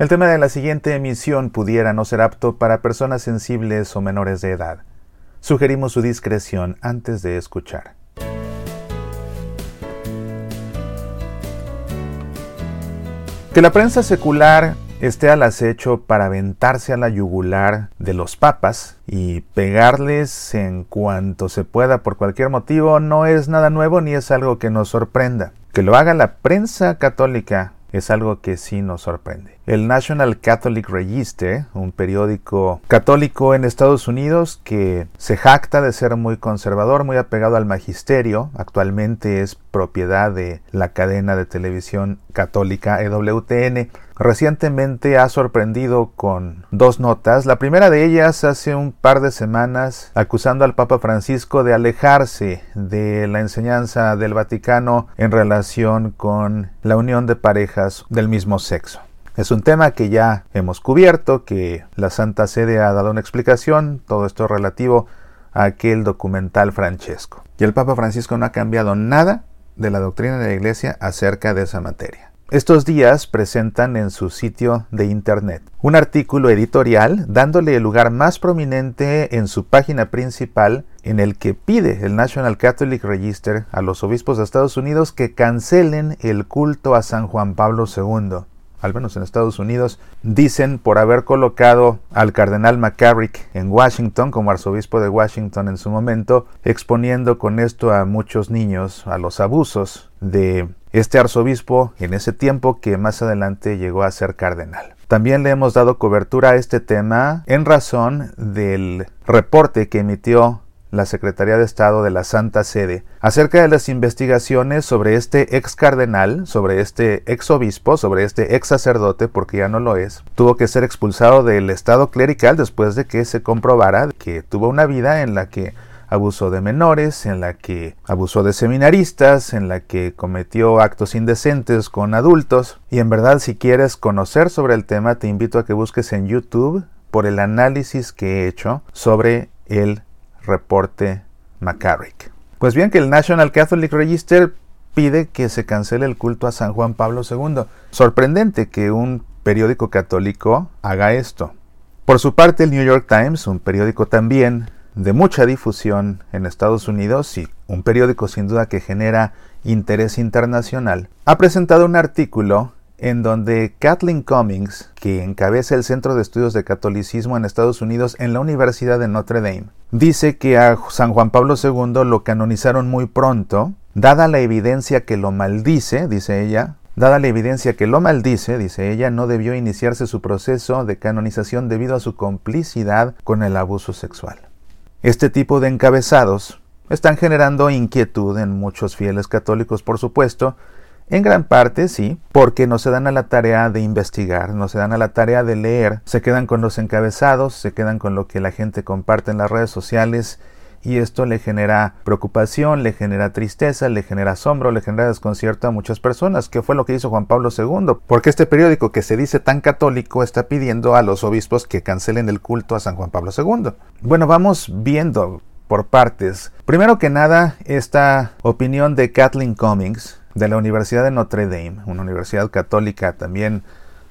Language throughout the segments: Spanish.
El tema de la siguiente emisión pudiera no ser apto para personas sensibles o menores de edad. Sugerimos su discreción antes de escuchar. Que la prensa secular esté al acecho para aventarse a la yugular de los papas y pegarles en cuanto se pueda por cualquier motivo no es nada nuevo ni es algo que nos sorprenda. Que lo haga la prensa católica es algo que sí nos sorprende. El National Catholic Register, un periódico católico en Estados Unidos que se jacta de ser muy conservador, muy apegado al magisterio, actualmente es propiedad de la cadena de televisión católica EWTN, recientemente ha sorprendido con dos notas. La primera de ellas hace un par de semanas acusando al Papa Francisco de alejarse de la enseñanza del Vaticano en relación con la unión de parejas del mismo sexo. Es un tema que ya hemos cubierto, que la Santa Sede ha dado una explicación, todo esto relativo a aquel documental Francesco. Y el Papa Francisco no ha cambiado nada de la doctrina de la Iglesia acerca de esa materia. Estos días presentan en su sitio de internet un artículo editorial dándole el lugar más prominente en su página principal en el que pide el National Catholic Register a los obispos de Estados Unidos que cancelen el culto a San Juan Pablo II al menos en Estados Unidos, dicen por haber colocado al cardenal McCarrick en Washington como arzobispo de Washington en su momento, exponiendo con esto a muchos niños a los abusos de este arzobispo en ese tiempo que más adelante llegó a ser cardenal. También le hemos dado cobertura a este tema en razón del reporte que emitió la Secretaría de Estado de la Santa Sede acerca de las investigaciones sobre este ex cardenal, sobre este ex obispo, sobre este ex sacerdote, porque ya no lo es. Tuvo que ser expulsado del estado clerical después de que se comprobara que tuvo una vida en la que abusó de menores, en la que abusó de seminaristas, en la que cometió actos indecentes con adultos. Y en verdad, si quieres conocer sobre el tema, te invito a que busques en YouTube por el análisis que he hecho sobre el reporte McCarrick. Pues bien, que el National Catholic Register pide que se cancele el culto a San Juan Pablo II. Sorprendente que un periódico católico haga esto. Por su parte, el New York Times, un periódico también de mucha difusión en Estados Unidos y un periódico sin duda que genera interés internacional, ha presentado un artículo en donde Kathleen Cummings, que encabeza el Centro de Estudios de Catolicismo en Estados Unidos en la Universidad de Notre Dame, dice que a San Juan Pablo II lo canonizaron muy pronto, dada la evidencia que lo maldice, dice ella, Dada la evidencia que lo maldice, dice ella, no debió iniciarse su proceso de canonización debido a su complicidad con el abuso sexual. Este tipo de encabezados están generando inquietud en muchos fieles católicos, por supuesto, en gran parte sí, porque no se dan a la tarea de investigar, no se dan a la tarea de leer, se quedan con los encabezados, se quedan con lo que la gente comparte en las redes sociales y esto le genera preocupación, le genera tristeza, le genera asombro, le genera desconcierto a muchas personas, que fue lo que hizo Juan Pablo II, porque este periódico que se dice tan católico está pidiendo a los obispos que cancelen el culto a San Juan Pablo II. Bueno, vamos viendo por partes. Primero que nada, esta opinión de Kathleen Cummings, de la Universidad de Notre Dame, una universidad católica también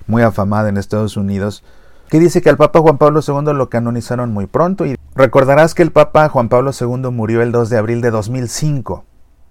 muy afamada en Estados Unidos, que dice que al Papa Juan Pablo II lo canonizaron muy pronto y recordarás que el Papa Juan Pablo II murió el 2 de abril de 2005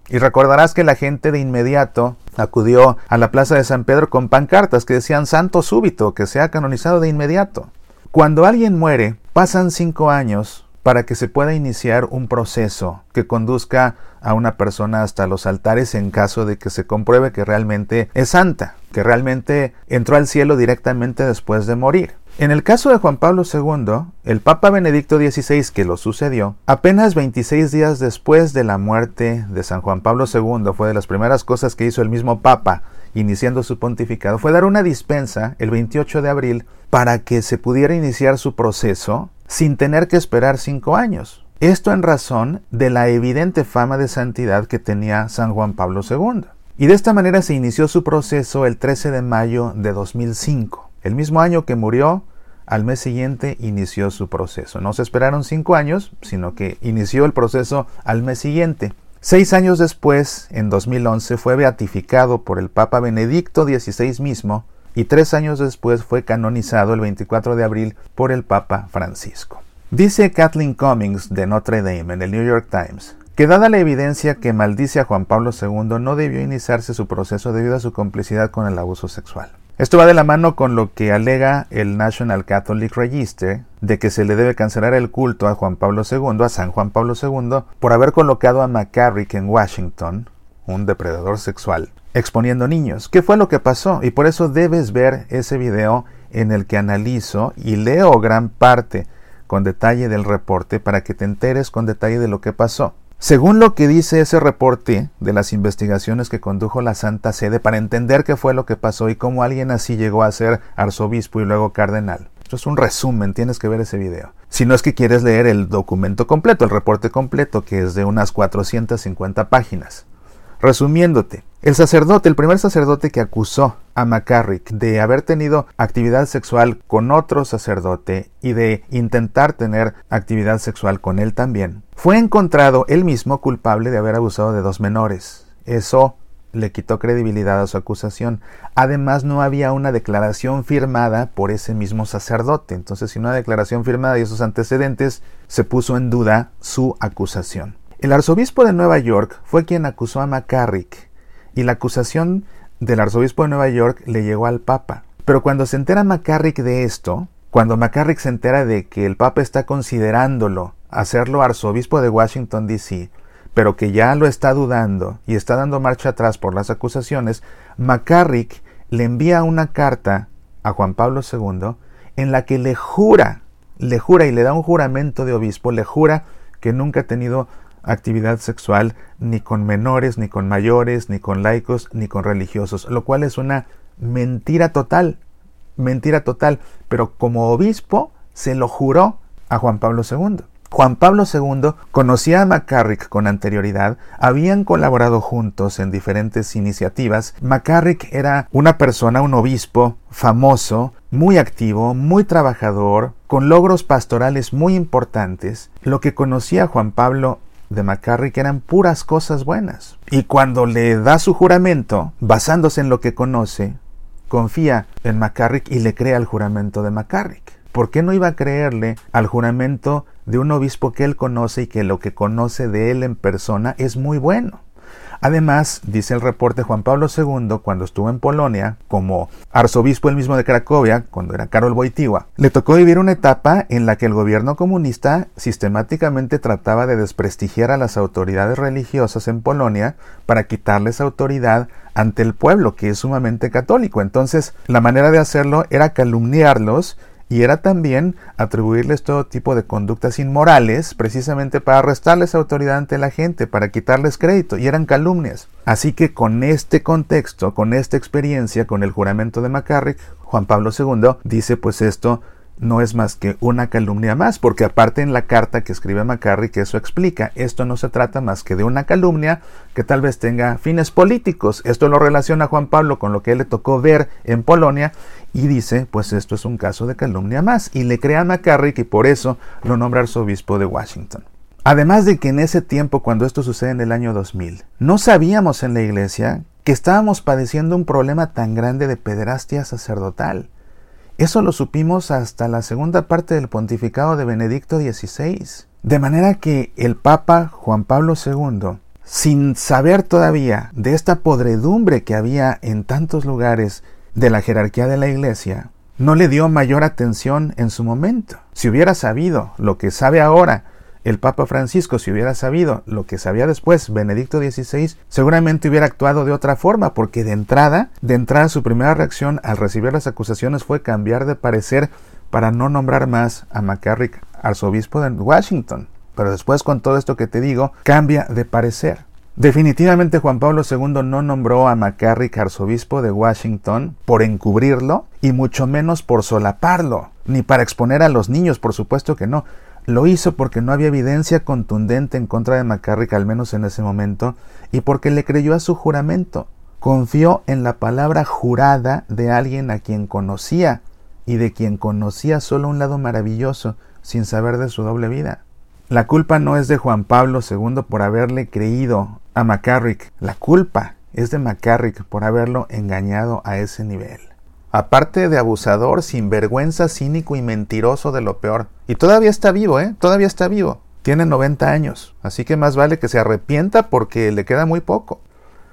y recordarás que la gente de inmediato acudió a la Plaza de San Pedro con pancartas que decían santo súbito, que sea canonizado de inmediato. Cuando alguien muere, pasan cinco años para que se pueda iniciar un proceso que conduzca a una persona hasta los altares en caso de que se compruebe que realmente es santa, que realmente entró al cielo directamente después de morir. En el caso de Juan Pablo II, el Papa Benedicto XVI que lo sucedió, apenas 26 días después de la muerte de San Juan Pablo II, fue de las primeras cosas que hizo el mismo Papa iniciando su pontificado, fue dar una dispensa el 28 de abril para que se pudiera iniciar su proceso sin tener que esperar cinco años. Esto en razón de la evidente fama de santidad que tenía San Juan Pablo II. Y de esta manera se inició su proceso el 13 de mayo de 2005. El mismo año que murió, al mes siguiente inició su proceso. No se esperaron cinco años, sino que inició el proceso al mes siguiente. Seis años después, en 2011, fue beatificado por el Papa Benedicto XVI mismo y tres años después fue canonizado el 24 de abril por el Papa Francisco. Dice Kathleen Cummings de Notre Dame en el New York Times que dada la evidencia que maldice a Juan Pablo II no debió iniciarse su proceso debido a su complicidad con el abuso sexual. Esto va de la mano con lo que alega el National Catholic Register de que se le debe cancelar el culto a Juan Pablo II, a San Juan Pablo II, por haber colocado a McCarrick en Washington, un depredador sexual, exponiendo niños. ¿Qué fue lo que pasó? Y por eso debes ver ese video en el que analizo y leo gran parte con detalle del reporte para que te enteres con detalle de lo que pasó. Según lo que dice ese reporte de las investigaciones que condujo la Santa Sede para entender qué fue lo que pasó y cómo alguien así llegó a ser arzobispo y luego cardenal. Esto es un resumen, tienes que ver ese video. Si no es que quieres leer el documento completo, el reporte completo, que es de unas 450 páginas. Resumiéndote, el sacerdote, el primer sacerdote que acusó a McCarrick de haber tenido actividad sexual con otro sacerdote y de intentar tener actividad sexual con él también, fue encontrado él mismo culpable de haber abusado de dos menores. Eso le quitó credibilidad a su acusación. Además, no había una declaración firmada por ese mismo sacerdote. Entonces, sin una declaración firmada y esos antecedentes, se puso en duda su acusación. El arzobispo de Nueva York fue quien acusó a McCarrick y la acusación del arzobispo de Nueva York le llegó al Papa. Pero cuando se entera McCarrick de esto, cuando McCarrick se entera de que el Papa está considerándolo hacerlo arzobispo de Washington, D.C., pero que ya lo está dudando y está dando marcha atrás por las acusaciones, McCarrick le envía una carta a Juan Pablo II en la que le jura, le jura y le da un juramento de obispo, le jura que nunca ha tenido actividad sexual ni con menores, ni con mayores, ni con laicos, ni con religiosos, lo cual es una mentira total, mentira total, pero como obispo se lo juró a Juan Pablo II. Juan Pablo II conocía a McCarrick con anterioridad, habían colaborado juntos en diferentes iniciativas. McCarrick era una persona, un obispo famoso, muy activo, muy trabajador, con logros pastorales muy importantes. Lo que conocía Juan Pablo de McCarrick eran puras cosas buenas. Y cuando le da su juramento, basándose en lo que conoce, confía en McCarrick y le crea el juramento de McCarrick. ¿Por qué no iba a creerle al juramento de un obispo que él conoce y que lo que conoce de él en persona es muy bueno? Además, dice el reporte Juan Pablo II, cuando estuvo en Polonia, como arzobispo el mismo de Cracovia, cuando era Karol Wojtyła, le tocó vivir una etapa en la que el gobierno comunista sistemáticamente trataba de desprestigiar a las autoridades religiosas en Polonia para quitarles autoridad ante el pueblo, que es sumamente católico. Entonces, la manera de hacerlo era calumniarlos y era también atribuirles todo tipo de conductas inmorales precisamente para restarles autoridad ante la gente, para quitarles crédito, y eran calumnias. Así que con este contexto, con esta experiencia, con el juramento de McCarrick, Juan Pablo II dice pues esto no es más que una calumnia más, porque aparte en la carta que escribe McCarrick eso explica, esto no se trata más que de una calumnia que tal vez tenga fines políticos. Esto lo relaciona Juan Pablo con lo que él le tocó ver en Polonia y dice, pues esto es un caso de calumnia más, y le crea a McCarrick y por eso lo nombra arzobispo de Washington. Además de que en ese tiempo, cuando esto sucede en el año 2000, no sabíamos en la iglesia que estábamos padeciendo un problema tan grande de pederastia sacerdotal. Eso lo supimos hasta la segunda parte del pontificado de Benedicto XVI. De manera que el Papa Juan Pablo II, sin saber todavía de esta podredumbre que había en tantos lugares de la jerarquía de la Iglesia, no le dio mayor atención en su momento. Si hubiera sabido lo que sabe ahora el Papa Francisco, si hubiera sabido lo que sabía después Benedicto XVI, seguramente hubiera actuado de otra forma, porque de entrada, de entrada su primera reacción al recibir las acusaciones fue cambiar de parecer para no nombrar más a McCarrick arzobispo de Washington. Pero después con todo esto que te digo, cambia de parecer. Definitivamente Juan Pablo II no nombró a McCarrick arzobispo de Washington por encubrirlo y mucho menos por solaparlo, ni para exponer a los niños, por supuesto que no. Lo hizo porque no había evidencia contundente en contra de McCarrick, al menos en ese momento, y porque le creyó a su juramento. Confió en la palabra jurada de alguien a quien conocía y de quien conocía solo un lado maravilloso, sin saber de su doble vida. La culpa no es de Juan Pablo II por haberle creído a McCarrick. La culpa es de McCarrick por haberlo engañado a ese nivel. Aparte de abusador, sinvergüenza, cínico y mentiroso de lo peor. Y todavía está vivo, ¿eh? Todavía está vivo. Tiene 90 años. Así que más vale que se arrepienta porque le queda muy poco.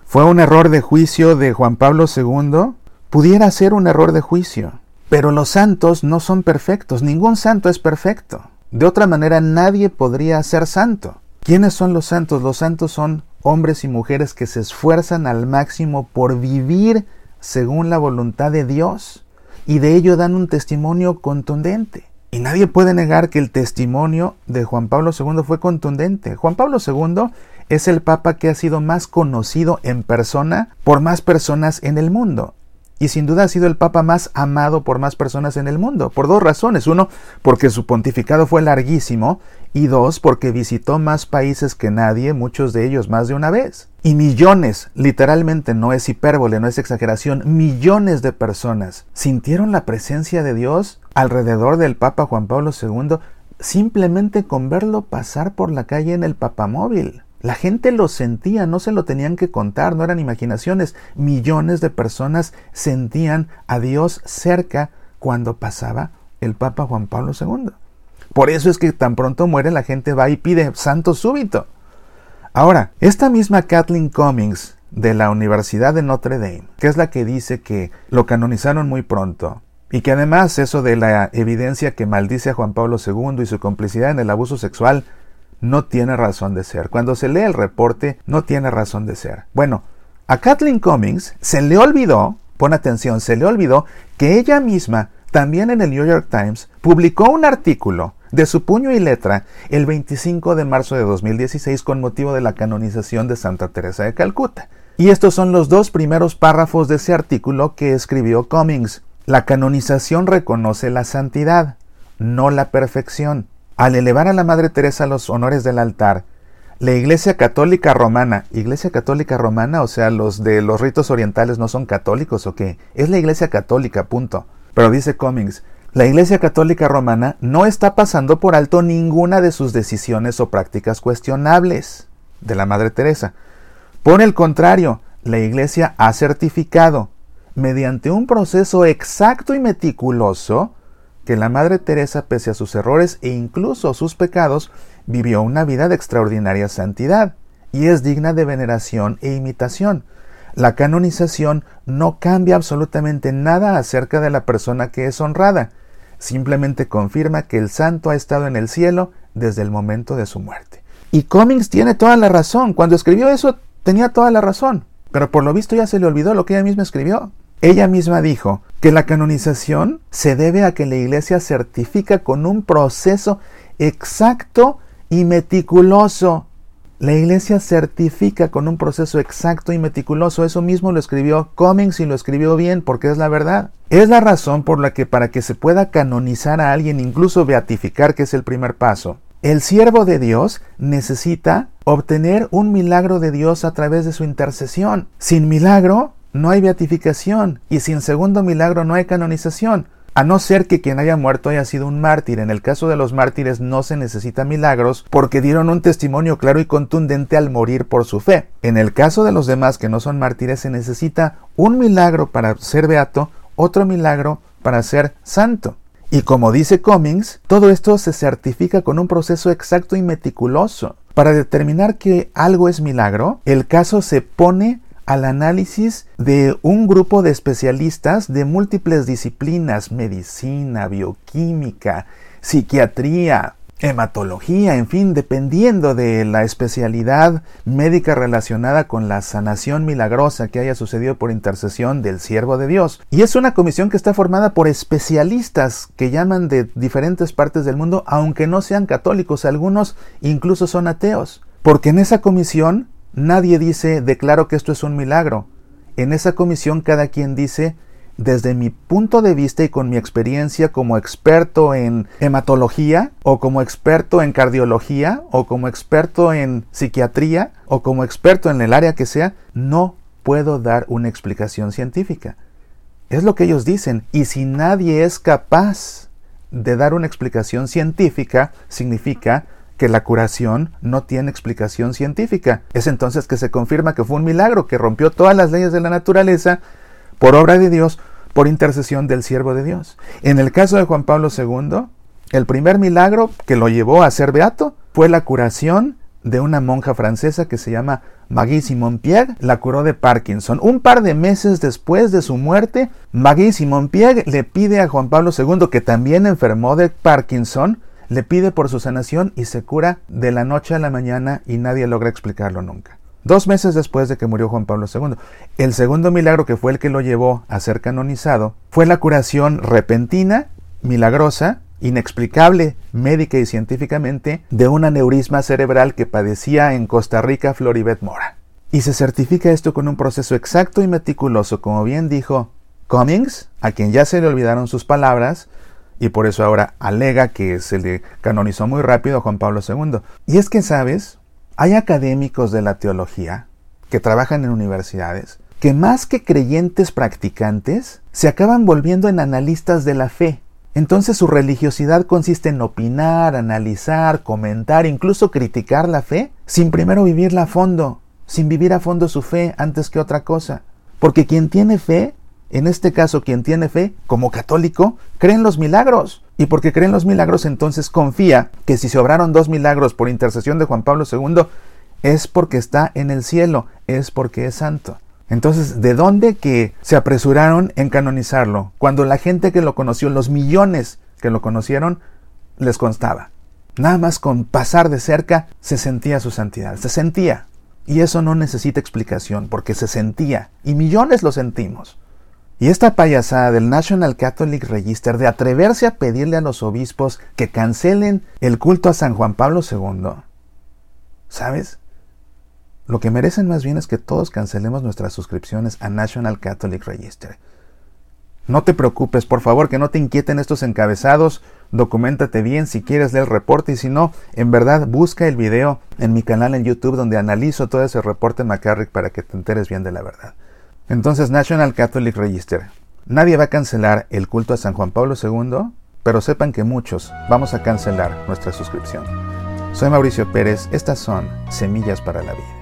¿Fue un error de juicio de Juan Pablo II? Pudiera ser un error de juicio. Pero los santos no son perfectos. Ningún santo es perfecto. De otra manera nadie podría ser santo. ¿Quiénes son los santos? Los santos son hombres y mujeres que se esfuerzan al máximo por vivir según la voluntad de Dios y de ello dan un testimonio contundente. Y nadie puede negar que el testimonio de Juan Pablo II fue contundente. Juan Pablo II es el Papa que ha sido más conocido en persona por más personas en el mundo y sin duda ha sido el Papa más amado por más personas en el mundo, por dos razones. Uno, porque su pontificado fue larguísimo, y dos, porque visitó más países que nadie, muchos de ellos más de una vez. Y millones, literalmente no es hipérbole, no es exageración, millones de personas sintieron la presencia de Dios alrededor del Papa Juan Pablo II simplemente con verlo pasar por la calle en el papamóvil. La gente lo sentía, no se lo tenían que contar, no eran imaginaciones. Millones de personas sentían a Dios cerca cuando pasaba el Papa Juan Pablo II. Por eso es que tan pronto muere la gente va y pide santo súbito. Ahora, esta misma Kathleen Cummings de la Universidad de Notre Dame, que es la que dice que lo canonizaron muy pronto, y que además eso de la evidencia que maldice a Juan Pablo II y su complicidad en el abuso sexual no tiene razón de ser. Cuando se lee el reporte, no tiene razón de ser. Bueno, a Kathleen Cummings se le olvidó, pon atención, se le olvidó que ella misma, también en el New York Times, publicó un artículo de su puño y letra el 25 de marzo de 2016 con motivo de la canonización de Santa Teresa de Calcuta. Y estos son los dos primeros párrafos de ese artículo que escribió Cummings. La canonización reconoce la santidad, no la perfección. Al elevar a la Madre Teresa los honores del altar, la Iglesia Católica Romana, Iglesia Católica Romana, o sea, los de los ritos orientales no son católicos o qué, es la Iglesia Católica, punto. Pero dice Cummings, la Iglesia Católica Romana no está pasando por alto ninguna de sus decisiones o prácticas cuestionables de la Madre Teresa. Por el contrario, la Iglesia ha certificado, mediante un proceso exacto y meticuloso, que la Madre Teresa, pese a sus errores e incluso sus pecados, vivió una vida de extraordinaria santidad y es digna de veneración e imitación. La canonización no cambia absolutamente nada acerca de la persona que es honrada, simplemente confirma que el santo ha estado en el cielo desde el momento de su muerte. Y Cummings tiene toda la razón, cuando escribió eso tenía toda la razón, pero por lo visto ya se le olvidó lo que ella misma escribió. Ella misma dijo que la canonización se debe a que la Iglesia certifica con un proceso exacto y meticuloso. La Iglesia certifica con un proceso exacto y meticuloso. Eso mismo lo escribió Cummings y lo escribió bien porque es la verdad. Es la razón por la que para que se pueda canonizar a alguien, incluso beatificar, que es el primer paso, el siervo de Dios necesita obtener un milagro de Dios a través de su intercesión. Sin milagro, no hay beatificación y sin segundo milagro no hay canonización, a no ser que quien haya muerto haya sido un mártir. En el caso de los mártires no se necesita milagros porque dieron un testimonio claro y contundente al morir por su fe. En el caso de los demás que no son mártires se necesita un milagro para ser beato, otro milagro para ser santo. Y como dice Cummings, todo esto se certifica con un proceso exacto y meticuloso. Para determinar que algo es milagro, el caso se pone al análisis de un grupo de especialistas de múltiples disciplinas, medicina, bioquímica, psiquiatría, hematología, en fin, dependiendo de la especialidad médica relacionada con la sanación milagrosa que haya sucedido por intercesión del siervo de Dios. Y es una comisión que está formada por especialistas que llaman de diferentes partes del mundo, aunque no sean católicos, algunos incluso son ateos. Porque en esa comisión Nadie dice, declaro que esto es un milagro. En esa comisión cada quien dice, desde mi punto de vista y con mi experiencia como experto en hematología o como experto en cardiología o como experto en psiquiatría o como experto en el área que sea, no puedo dar una explicación científica. Es lo que ellos dicen. Y si nadie es capaz de dar una explicación científica, significa que la curación no tiene explicación científica. Es entonces que se confirma que fue un milagro, que rompió todas las leyes de la naturaleza por obra de Dios, por intercesión del siervo de Dios. En el caso de Juan Pablo II, el primer milagro que lo llevó a ser beato fue la curación de una monja francesa que se llama Maggie Simon Pierre, la curó de Parkinson. Un par de meses después de su muerte, Maggie Simon Pierre le pide a Juan Pablo II, que también enfermó de Parkinson, le pide por su sanación y se cura de la noche a la mañana y nadie logra explicarlo nunca. Dos meses después de que murió Juan Pablo II. El segundo milagro que fue el que lo llevó a ser canonizado fue la curación repentina, milagrosa, inexplicable médica y científicamente de un aneurisma cerebral que padecía en Costa Rica Floribet Mora. Y se certifica esto con un proceso exacto y meticuloso, como bien dijo Cummings, a quien ya se le olvidaron sus palabras, y por eso ahora alega que se le canonizó muy rápido a Juan Pablo II. Y es que, ¿sabes? Hay académicos de la teología que trabajan en universidades que más que creyentes practicantes se acaban volviendo en analistas de la fe. Entonces su religiosidad consiste en opinar, analizar, comentar, incluso criticar la fe, sin primero vivirla a fondo, sin vivir a fondo su fe antes que otra cosa. Porque quien tiene fe, en este caso quien tiene fe, como católico, cree en los milagros. Y porque cree en los milagros, entonces confía que si se obraron dos milagros por intercesión de Juan Pablo II, es porque está en el cielo, es porque es santo. Entonces, ¿de dónde que se apresuraron en canonizarlo? Cuando la gente que lo conoció, los millones que lo conocieron, les constaba. Nada más con pasar de cerca se sentía su santidad, se sentía. Y eso no necesita explicación, porque se sentía, y millones lo sentimos. Y esta payasada del National Catholic Register de atreverse a pedirle a los obispos que cancelen el culto a San Juan Pablo II, ¿sabes? Lo que merecen más bien es que todos cancelemos nuestras suscripciones a National Catholic Register. No te preocupes, por favor, que no te inquieten estos encabezados. Documentate bien si quieres leer el reporte y si no, en verdad busca el video en mi canal en YouTube donde analizo todo ese reporte McCarrick para que te enteres bien de la verdad. Entonces, National Catholic Register. Nadie va a cancelar el culto a San Juan Pablo II, pero sepan que muchos vamos a cancelar nuestra suscripción. Soy Mauricio Pérez, estas son Semillas para la Vida.